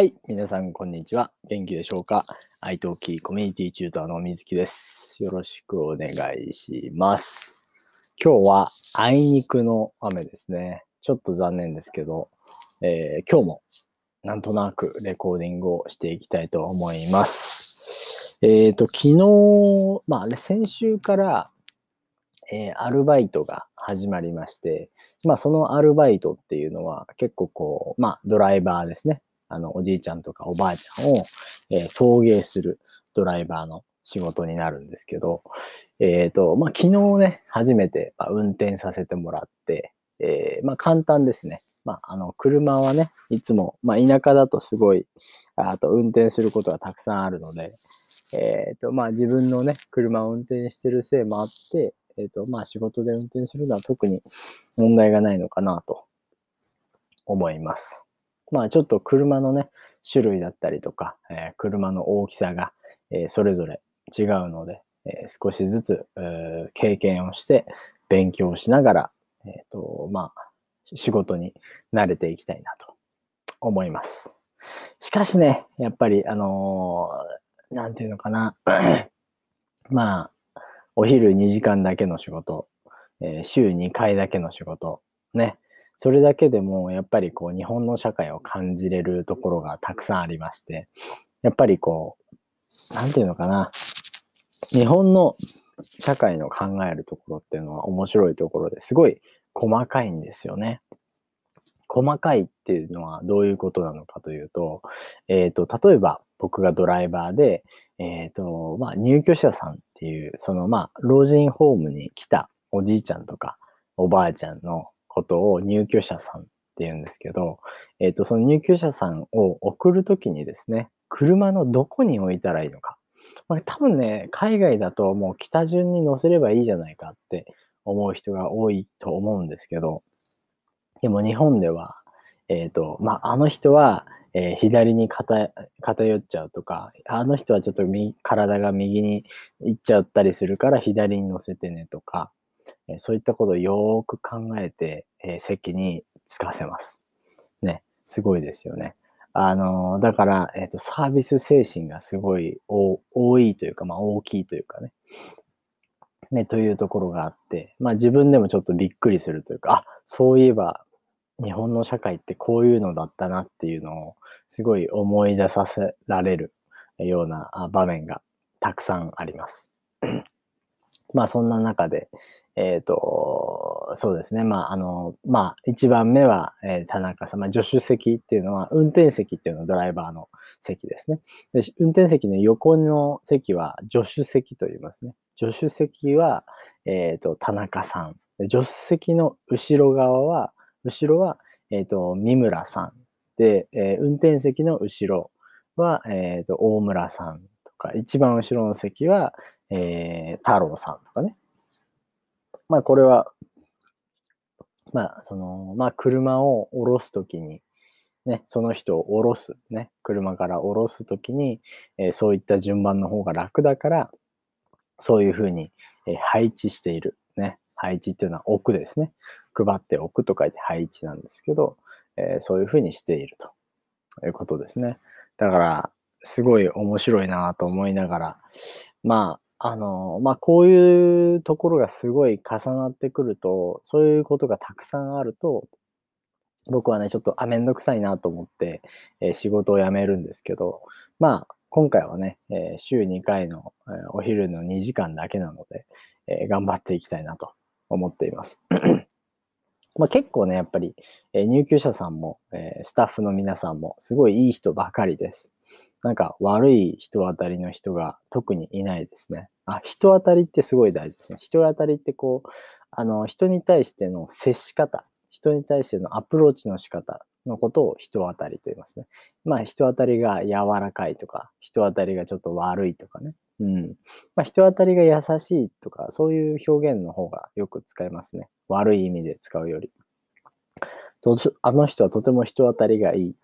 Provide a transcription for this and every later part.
はい。皆さん、こんにちは。元気でしょうか？愛登記コミュニティチューターの水木です。よろしくお願いします。今日はあいにくの雨ですね。ちょっと残念ですけど、えー、今日もなんとなくレコーディングをしていきたいと思います。えっ、ー、と、昨日、まあ、先週から、えー、アルバイトが始まりまして、まあ、そのアルバイトっていうのは結構こう、まあ、ドライバーですね。あの、おじいちゃんとかおばあちゃんを、えー、送迎するドライバーの仕事になるんですけど、えっ、ー、と、まあ、昨日ね、初めて、ま運転させてもらって、えー、まあ、簡単ですね。まあ、あの、車はね、いつも、まあ、田舎だとすごい、あと、運転することがたくさんあるので、えっ、ー、と、まあ、自分のね、車を運転してるせいもあって、えっ、と、まあ、仕事で運転するのは特に問題がないのかなと思います。まあちょっと車のね、種類だったりとか、えー、車の大きさが、えー、それぞれ違うので、えー、少しずつ、経験をして勉強しながら、えっ、と、まあ、仕事に慣れていきたいなと思います。しかしね、やっぱり、あのなんていうのかな。まあ、お昼2時間だけの仕事、え週2回だけの仕事、ね。それだけでもやっぱりこう日本の社会を感じれるところがたくさんありまして、やっぱりこう、なんていうのかな、日本の社会の考えるところっていうのは面白いところですごい細かいんですよね。細かいっていうのはどういうことなのかというと、えっ、ー、と、例えば僕がドライバーで、えっ、ー、と、まあ、入居者さんっていう、その、まあ、老人ホームに来たおじいちゃんとかおばあちゃんのことを入居者さんって言うんですけど、えっ、ー、と、その入居者さんを送るときにですね、車のどこに置いたらいいのか。まあ、多分ね、海外だともう北順に乗せればいいじゃないかって思う人が多いと思うんですけど、でも日本では、えっ、ー、と、まあ、あの人は、えー、左に偏っちゃうとか、あの人はちょっと体が右に行っちゃったりするから左に乗せてねとか、えそういったことをよーく考えて、え席につかせます。ね、すごいですよね。あのだから、えっ、ー、と、サービス精神がすごい多いというか、まあ大きいというかね。ね、というところがあって、まあ自分でもちょっとびっくりするというか、あ、そういえば日本の社会ってこういうのだったなっていうのをすごい思い出させられるような場面がたくさんあります。まあそんな中で、えっ、ー、と、そうですね。まあ、あの、まあ、一番目は、えー、田中さん。まあ、助手席っていうのは、運転席っていうのはドライバーの席ですね。で運転席の横の席は助手席と言いますね。助手席は、えっ、ー、と、田中さん。助手席の後ろ側は、後ろは、えっ、と、三村さん。で、え運転席の後ろは、えっ、と、大村さんとか、一番後ろの席は、え太郎さんとかね。まあこれは、まあその、まあ車を降ろすときに、ね、その人を降ろす、ね、車から降ろすときに、えー、そういった順番の方が楽だから、そういうふうに、えー、配置している。ね。配置っていうのは置くですね。配っておくと書いて配置なんですけど、えー、そういうふうにしているということですね。だから、すごい面白いなと思いながら、まあ、あの、まあ、こういうところがすごい重なってくると、そういうことがたくさんあると、僕はね、ちょっと、あ、めんどくさいなと思って、えー、仕事を辞めるんですけど、まあ、今回はね、えー、週2回の、えー、お昼の2時間だけなので、え頑張っていきたいなと思っています。まあ、結構ね、やっぱり、え入居者さんも、えスタッフの皆さんも、すごいいい人ばかりです。なんか悪い人当たりの人が特にいないですね。あ、人当たりってすごい大事ですね。人当たりってこう、あの、人に対しての接し方、人に対してのアプローチの仕方のことを人当たりと言いますね。まあ、人当たりが柔らかいとか、人当たりがちょっと悪いとかね。うん。まあ、人当たりが優しいとか、そういう表現の方がよく使いますね。悪い意味で使うより。あの人はとても人当たりがいい。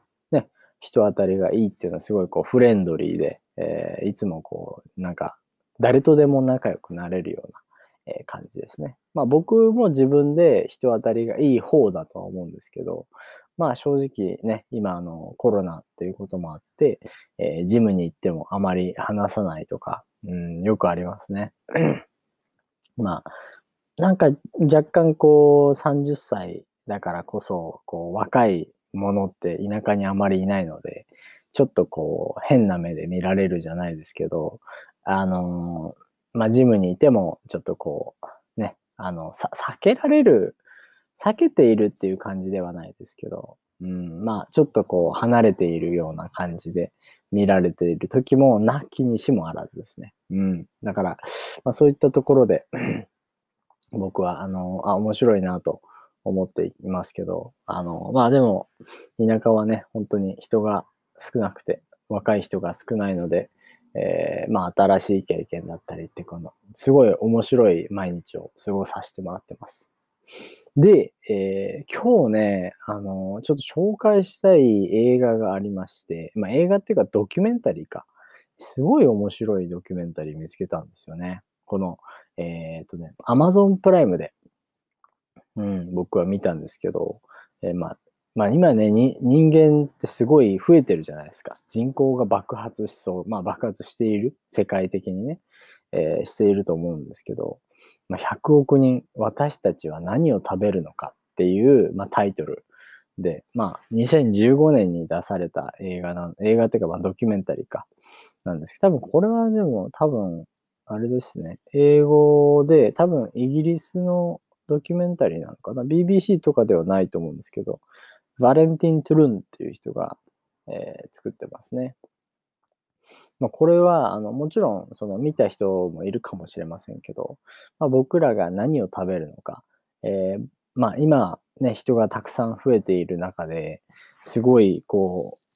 人当たりがいいっていうのはすごいこうフレンドリーで、えー、いつもこう、なんか誰とでも仲良くなれるような、え、感じですね。まあ僕も自分で人当たりがいい方だとは思うんですけど、まあ正直ね、今あのコロナっていうこともあって、えー、ジムに行ってもあまり話さないとか、うん、よくありますね。まあ、なんか若干こう30歳だからこそ、こう若いものって田舎にあまりいないので、ちょっとこう変な目で見られるじゃないですけど、あのー、まあジムにいてもちょっとこう、ね、あの、避けられる、避けているっていう感じではないですけど、うん、まあちょっとこう離れているような感じで見られている時もなきにしもあらずですね。うん。だから、まあそういったところで僕は、あの、あ、面白いなと思っていますけど、あの、まあでも、田舎はね、本当に人が少なくて、若い人が少ないので、えー、まあ新しい経験だったりってこの、すごい面白い毎日を過ごさせてもらってます。で、えー、今日ね、あの、ちょっと紹介したい映画がありまして、まあ映画っていうかドキュメンタリーか。すごい面白いドキュメンタリー見つけたんですよね。この、えっ、ー、とね、Amazon プライムで、うん、僕は見たんですけど、えー、まあ、まあ今ね、人間ってすごい増えてるじゃないですか。人口が爆発しそう、まあ爆発している、世界的にね、えー、していると思うんですけど、まあ、100億人、私たちは何を食べるのかっていう、まあ、タイトル。で、まあ2015年に出された映画な、映画っていうかまあドキュメンタリーか、なんですけど、多分これはでも多分あれですね。英語で、多分イギリスのドキュメンタリーなのかな？BBC とかではないと思うんですけど、バレンティン・トゥルンっていう人が、えー、作ってますね。まあ、これは、あの、もちろん、その見た人もいるかもしれませんけど、まあ、僕らが何を食べるのか、えー、まあ、今、ね、人がたくさん増えている中で、すごい、こう、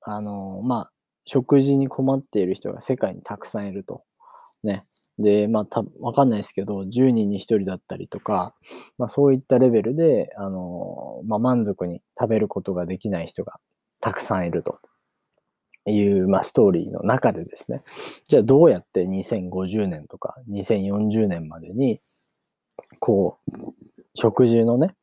あの、まあ、食事に困っている人が世界にたくさんいると。ね。で、まあ、た、わかんないですけど、10人に1人だったりとか、まあ、そういったレベルで、あの、まあ、満足に食べることができない人がたくさんいるという、まあ、ストーリーの中でですね、じゃあどうやって2050年とか2040年までに、こう、食事のね、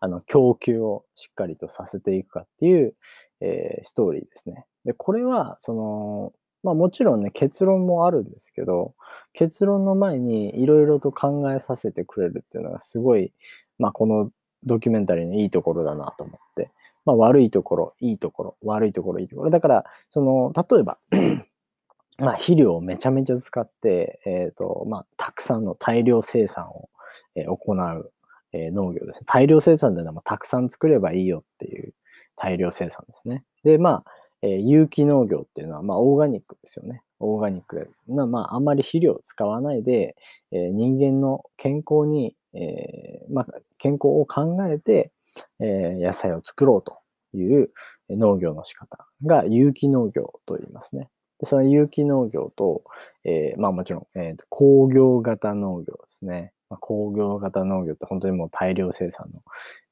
あの、供給をしっかりとさせていくかっていう、えー、ストーリーですね。で、これは、その、まあもちろんね、結論もあるんですけど、結論の前にいろいろと考えさせてくれるっていうのがすごい、まあこのドキュメンタリーのいいところだなと思って、まあ悪いところ、いいところ、悪いところ、いいところ。だから、その、例えば まあ肥料をめちゃめちゃ使って、えっ、ー、と、まあたくさんの大量生産を、え、行う、え、農業ですね。大量生産でいうのはたくさん作ればいいよっていう大量生産ですね。で、まあ、えー、有機農業っていうのは、まあ、オーガニックですよね。オーガニックで。まあ、あんまり肥料を使わないで、えー、人間の健康に、えー、まあ、健康を考えて、え野菜を作ろうという農業の仕方が有機農業と言いますね。でその有機農業と、えまあもちろん、えー、工業型農業ですね。まあ、工業型農業って本当にもう大量生産の、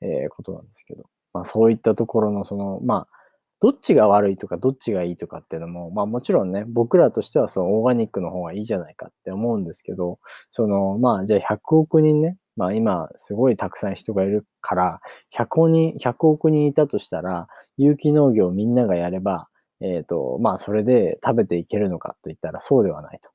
えことなんですけど、まあそういったところのその、まあどっちが悪いとかどっちがいいとかっていうのも、まあもちろんね、僕らとしてはそのオーガニックの方がいいじゃないかって思うんですけど、そのまあじゃあ100億人ね、まあ今すごいたくさん人がいるから、100億人、100億人いたとしたら、有機農業みんながやれば、えっ、ー、と、まあそれで食べていけるのかといったらそうではないと。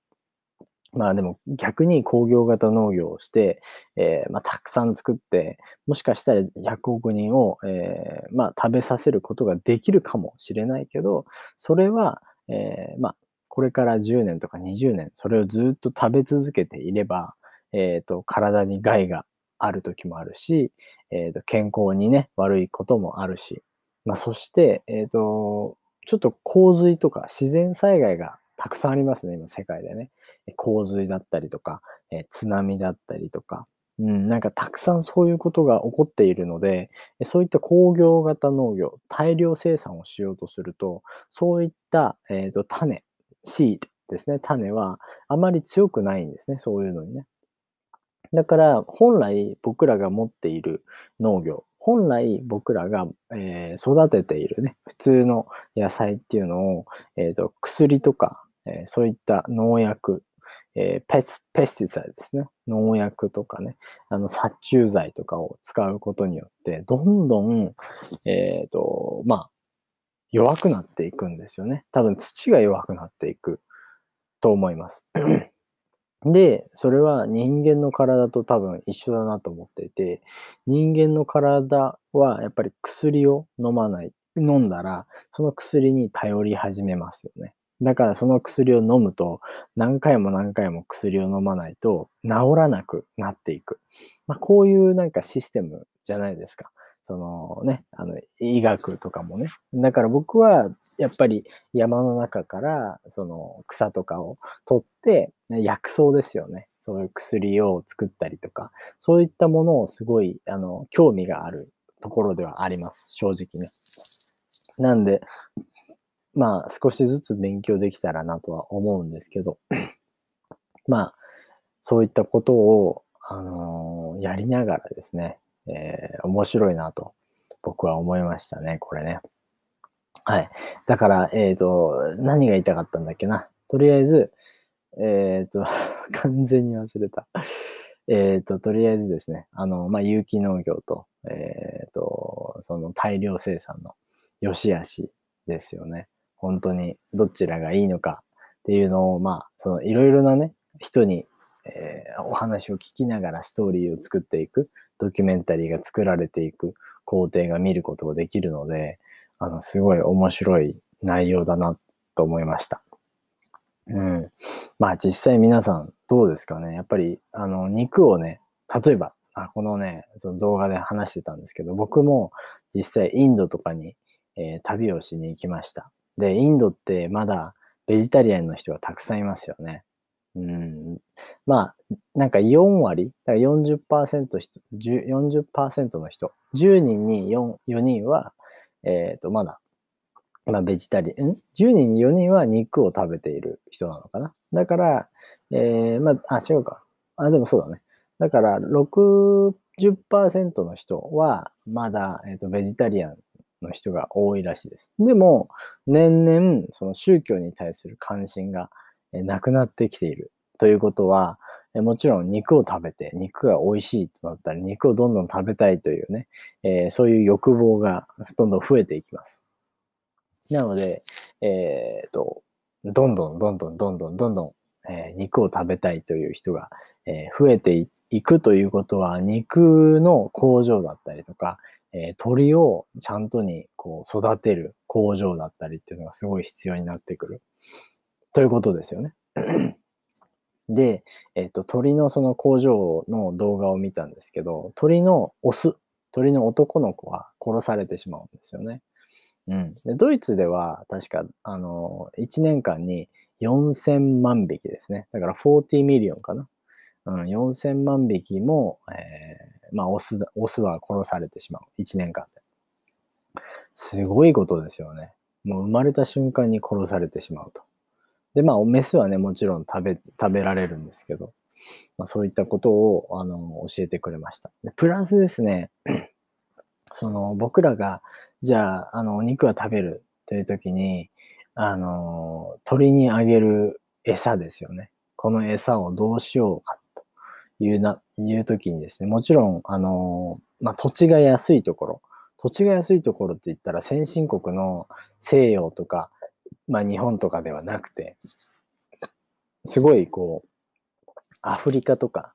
まあでも逆に工業型農業をして、えー、まあ、たくさん作って、もしかしたら100億人を、えー、まあ、食べさせることができるかもしれないけど、それは、えー、まあ、これから10年とか20年、それをずっと食べ続けていれば、えっ、と、体に害がある時もあるし、えっ、と、健康にね、悪いこともあるし、まあ、そして、えっ、と、ちょっと洪水とか自然災害がたくさんありますね、今世界でね。洪水だったりとか、え津波だったりとか、うん、なんかたくさんそういうことが起こっているので、そういった工業型農業、大量生産をしようとすると、そういった、えーと、種、シードですね、種はあまり強くないんですね、そういうのにね。だから本来僕らが持っている農業、本来僕らが、えー、育てているね、普通の野菜っていうのを、えーと薬とか、えー、そういった農薬、えー、ペスペスティサイドですね。農薬とかね、あの殺虫剤とかを使うことによって、どんどん、えっ、ー、と、まあ、弱くなっていくんですよね。多分土が弱くなっていくと思います。で、それは人間の体と多分一緒だなと思っていて、人間の体はやっぱり薬を飲まない、飲んだら、その薬に頼り始めますよね。だからその薬を飲むと、何回も何回も薬を飲まないと治らなくなっていく。まあ、こういうなんかシステムじゃないですか。そのね、あの、医学とかもね。だから僕は、やっぱり山の中から、その草とかを取って、薬草ですよね。そういう薬を作ったりとか、そういったものをすごい、あの、興味があるところではあります。正直ね。なんで、まあ、少しずつ勉強できたらなとは思うんですけど、まあ、そういったことを、あのー、やりながらですね、えー、面白いなと僕は思いましたね、これね。はい。だから、えっ、ー、と、何が言いたかったんだっけな。とりあえず、えっ、ー、と、完全に忘れた。えっ、と、とりあえずですね、あの、まあ、有機農業と、えっ、と、その大量生産の良し悪しですよね。本当にどちらがいいのかっていうのを、まあ、そのいろいろなね、人に、えー、お話を聞きながらストーリーを作っていく。ドキュメンタリーが作られていく工程が見ることができるので、あの、すごい面白い内容だなと思いました。うん。まあ実際皆さんどうですかね？やっぱり、あの、肉をね、例えば、あこのね、その動画で話してたんですけど、僕も実際インドとかに、えー、旅をしに行きました。で、インドってまだベジタリアンの人がたくさんいますよね。うん、まあ、なんか4割、だから40%人、40%の人、10人に 4, 4人は、えっ、ー、と、まだ、まあ、ベジタリアン、?10 人に4人は肉を食べている人なのかな。だから、えー、まあ、あ、違うか。あ、でもそうだね。だから、60%の人は、まだ、えっ、ー、と、ベジタリアンの人が多いらしいです。でも、年々、その宗教に対する関心が、なくなってきているということは、もちろん肉を食べて、肉が美味しいとなったり、肉をどんどん食べたいというね、えー、そういう欲望がどんどん増えていきます。なので、えっ、と、どんどんどんどんどんどんどんどん、えー、肉を食べたいという人が、え増えていくということは、肉の工場だったりとか、え鳥をちゃんとにこう育てる工場だったりっていうのがすごい必要になってくる。ということですよね。で、えっ、と、鳥のその工場の動画を見たんですけど、鳥のオス、鳥の男の子は殺されてしまうんですよね。うん。でドイツでは確か、あの、1年間に4000万匹ですね。だから40 million かな。うん、4000万匹も、えー、まあ、オス、オスは殺されてしまう。1年間で。すごいことですよね。もう生まれた瞬間に殺されてしまうと。で、まあ、メスはね、もちろん食べ、食べられるんですけど、まあ、そういったことを、あの、教えてくれました。でプラスですね、その、僕らが、じゃあ、あの、お肉は食べるという時に、あの、鳥にあげる餌ですよね。この餌をどうしようかいうな、いう時にですね、もちろん、あの、まあ、土地が安いところ、土地が安いところって言ったら先進国の西洋とかまあ日本とかではなくて、すごいこう、アフリカとか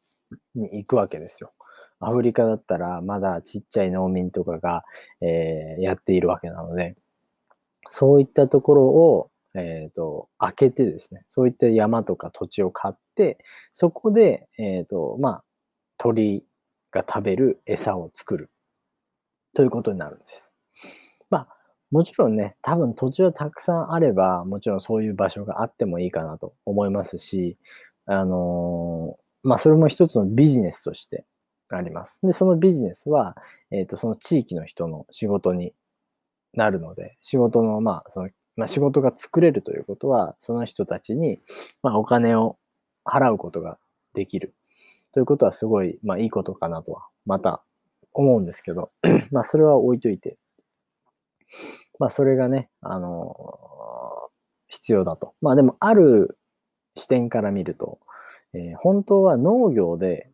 に行くわけですよ。アフリカだったらまだちっちゃい農民とかが、えー、やっているわけなので、そういったところを、えっ、ー、と、開けてですね、そういった山とか土地を買って、そこで、えっ、ー、と、まあ、鳥が食べる餌を作るということになるんです。まあ、もちろんね、多分土地はたくさんあれば、もちろんそういう場所があってもいいかなと思いますし、あのー、まあ、それも一つのビジネスとしてあります。で、そのビジネスは、えっ、ー、と、その地域の人の仕事になるので、仕事の、まあ、その、まあ、仕事が作れるということは、その人たちに、まあ、お金を払うことができる。ということはすごい、まあ、いいことかなとは、また思うんですけど、まあ、それは置いといて、まあ、それがね、あのー、必要だと。まあ、でも、ある視点から見ると、えー、本当は農業で、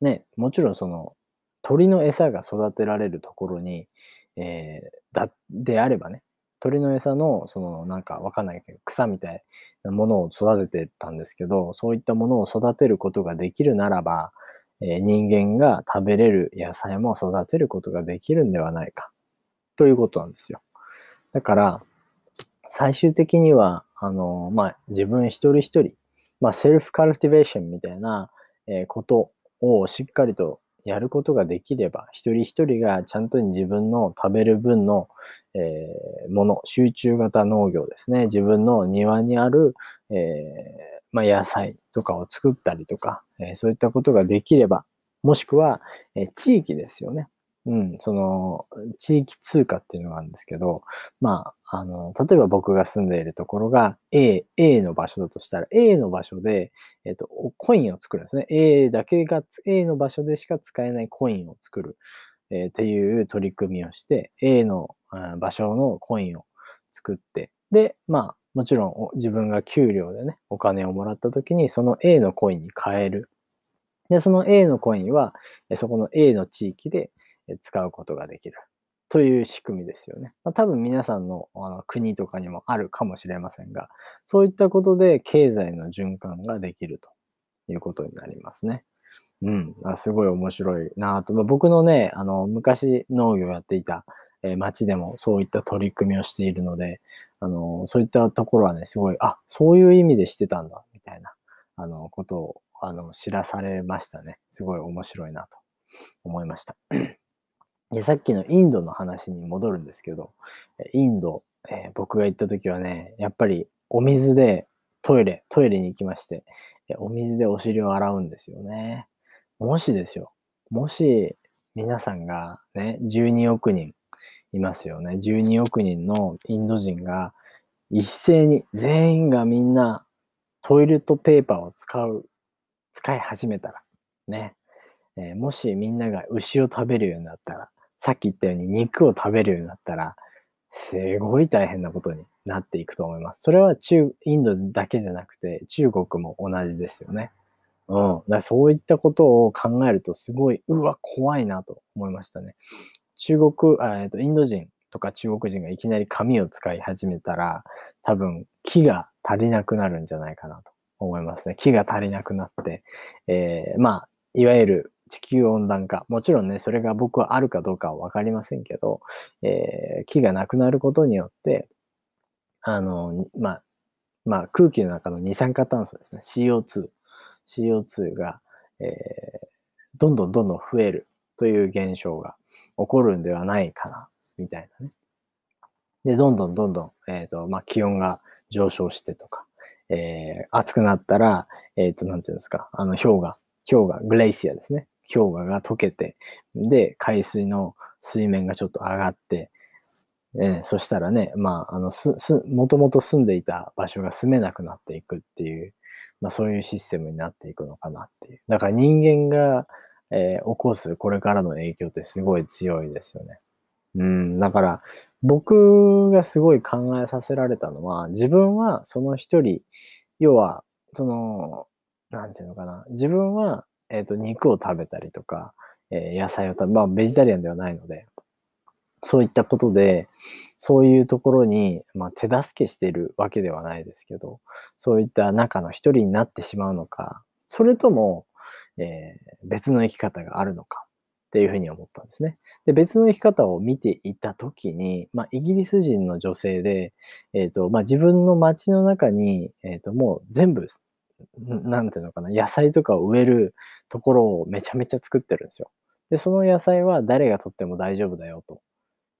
ね、もちろんその鳥の餌が育てられるところに、えー、だ、であればね、鳥の餌の、その、なんかわかんないけど、草みたいなものを育ててたんですけど、そういったものを育てることができるならば、え、人間が食べれる野菜も育てることができるんではないか、ということなんですよ。だから、最終的には、あの、まあ、自分一人一人、まあ、セルフカルティベーションみたいな、え、ことをしっかりとやることができれば、一人一人がちゃんと自分の食べる分の、えー、もの、集中型農業ですね。自分の庭にある、えー、まあ、野菜とかを作ったりとか、えー、そういったことができれば、もしくは、え地域ですよね。うん、その、地域通貨っていうのがあるんですけど、まあ、あの、例えば僕が住んでいるところが A、A の場所だとしたら、A の場所で、えっ、と、コインを作るんですね。A だけが、A の場所でしか使えないコインを作る、えー、っていう取り組みをして、A の場所のコインを作って、で、まあ、もちろん自分が給料でね、お金をもらった時に、その A のコインに変える。で、その A のコインは、そこの A の地域で、使うことができるという仕組みですよね。まあ、多分皆さんのあの国とかにもあるかもしれませんが、そういったことで経済の循環ができるということになりますね。うん。あすごい面白いなと。まあ、僕のね、あの、昔農業やっていた、えー、町でもそういった取り組みをしているので、あの、そういったところはね、すごい、あ、そういう意味でしてたんだ、みたいな、あの、ことを、あの、知らされましたね。すごい面白いなと思いました。で、さっきのインドの話に戻るんですけど、インド、えー、僕が行った時はね、やっぱりお水でトイレ、トイレに行きまして、お水でお尻を洗うんですよね。もしですよ、もし皆さんがね、12億人いますよね。12億人のインド人が一斉に、全員がみんなトイレットペーパーを使う、使い始めたら、ね、えー、もしみんなが牛を食べるようになったら、さっき言ったように肉を食べるようになったら、すごい大変なことになっていくと思います。それは中、インドだけじゃなくて、中国も同じですよね。うん。だそういったことを考えると、すごい、うわ、怖いなと思いましたね。中国、えっと、インド人とか中国人がいきなり紙を使い始めたら、多分、木が足りなくなるんじゃないかなと思いますね。木が足りなくなって、えー、まあ、いわゆる地球温暖化。もちろんね、それが僕はあるかどうかはわかりませんけど、えー、木がなくなることによって、あの、まあ、まあ、空気の中の二酸化炭素ですね。CO2。CO2 が、えー、どんどんどんどん増えるという現象が起こるんではないかな、みたいなね。で、どんどんどんどん、えっ、ー、と、まあ、気温が上昇してとか、えー、暑くなったら、えっ、ー、と、なんていうんですか、あの、氷河、氷河、グレイシアですね。氷河が溶けて、で、海水の水面がちょっと上がって、えー、そしたらね、まあ、あの、す、す、もともと住んでいた場所が住めなくなっていくっていう、まあそういうシステムになっていくのかなっていう。だから人間が、えー、起こすこれからの影響ってすごい強いですよね。うん、だから僕がすごい考えさせられたのは、自分はその一人、要は、その、なんていうのかな、自分はえっ、ー、と、肉を食べたりとか、えー、野菜を食べ、まあ、ベジタリアンではないので、そういったことで、そういうところに、まあ、手助けしているわけではないですけど、そういった中の一人になってしまうのか、それとも、えー、別の生き方があるのかっていうふうに思ったんですね。で、別の生き方を見ていたときに、まあ、イギリス人の女性で、えっ、ー、と、まあ、自分の街の中に、えっ、ー、と、もう全部なんていうのかな、野菜とかを植えるところをめちゃめちゃ作ってるんですよ。で、その野菜は誰がとっても大丈夫だよと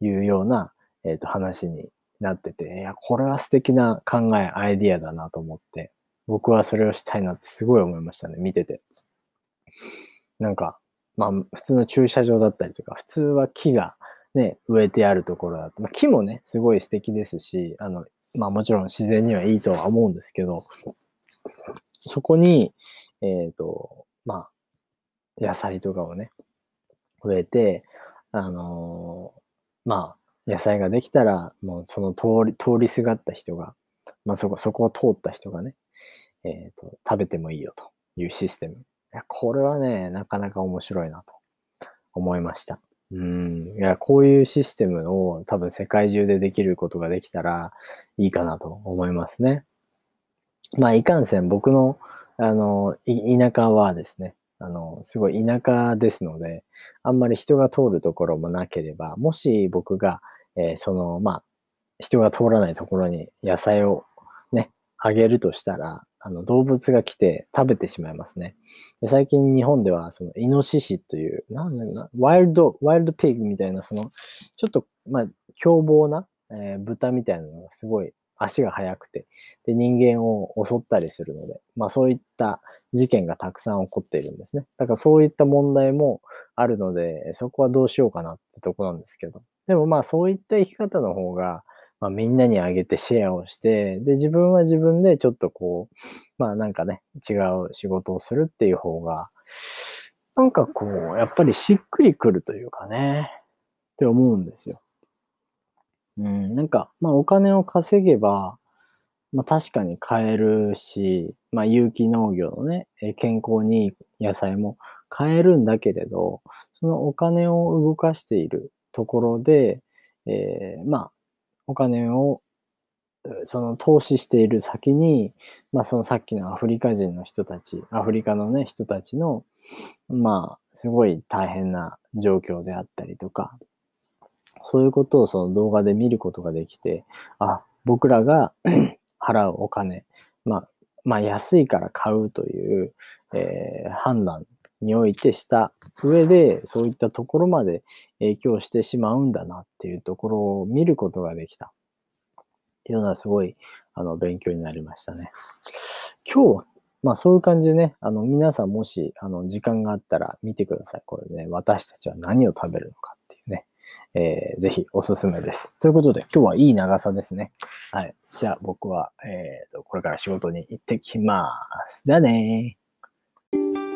いうような、えっ、ー、と、話になってて、いや、これは素敵な考え、アイディアだなと思って、僕はそれをしたいなってすごい思いましたね、見てて。なんか、まあ、普通の駐車場だったりとか、普通は木がね、植えてあるところだと、まあ、木もね、すごい素敵ですし、あの、まあもちろん自然にはいいとは思うんですけど、そこに、えっ、ー、と、まあ、野菜とかをね、植えて、あのー、まあ、野菜ができたら、もうその通り、通りすがった人が、まあそこ、そこを通った人がね、えっ、ー、と、食べてもいいよというシステム。いや、これはね、なかなか面白いなと思いました。うん。いや、こういうシステムを多分世界中でできることができたらいいかなと思いますね。まあ、いかんせん僕の、あの、田舎はですね、あの、すごい田舎ですので、あんまり人が通るところもなければ、もし僕が、えー、その、まあ、人が通らないところに野菜をね、あげるとしたら、あの、動物が来て食べてしまいますね。で最近日本では、その、イノシシという、なんだな、ワイルド、ワイルドピグみたいな、その、ちょっと、まあ、凶暴な、えー、豚みたいなのがすごい足が速くて、で、人間を襲ったりするので、まあそういった事件がたくさん起こっているんですね。だからそういった問題もあるので、そこはどうしようかなってとこなんですけど。でもまあそういった生き方の方が、まあ、みんなにあげてシェアをして、で、自分は自分でちょっとこう、まあなんかね、違う仕事をするっていう方が、なんかこう、やっぱりしっくりくるというかね、って思うんですよ。うん、なんか、まあお金を稼げば、まあ確かに買えるし、まあ有機農業のね、健康にいい野菜も買えるんだけれど、そのお金を動かしているところで、えー、まあお金をその投資している先に、まあそのさっきのアフリカ人の人たち、アフリカのね、人たちの、まあすごい大変な状況であったりとか、そういうことをその動画で見ることができて、あ、僕らが 払うお金、まあ、まあ安いから買うという、えー、判断においてした上で、そういったところまで影響してしまうんだなっていうところを見ることができた。っていうのはすごい、あの、勉強になりましたね。今日は、まあそういう感じでね、あの、皆さんもし、あの、時間があったら見てください。これね、私たちは何を食べるのかっていうね。えー、ぜひおすすめです。ということで、今日はいい長さですね。はい。じゃあ僕は、えーと、これから仕事に行ってきます。じゃあねー。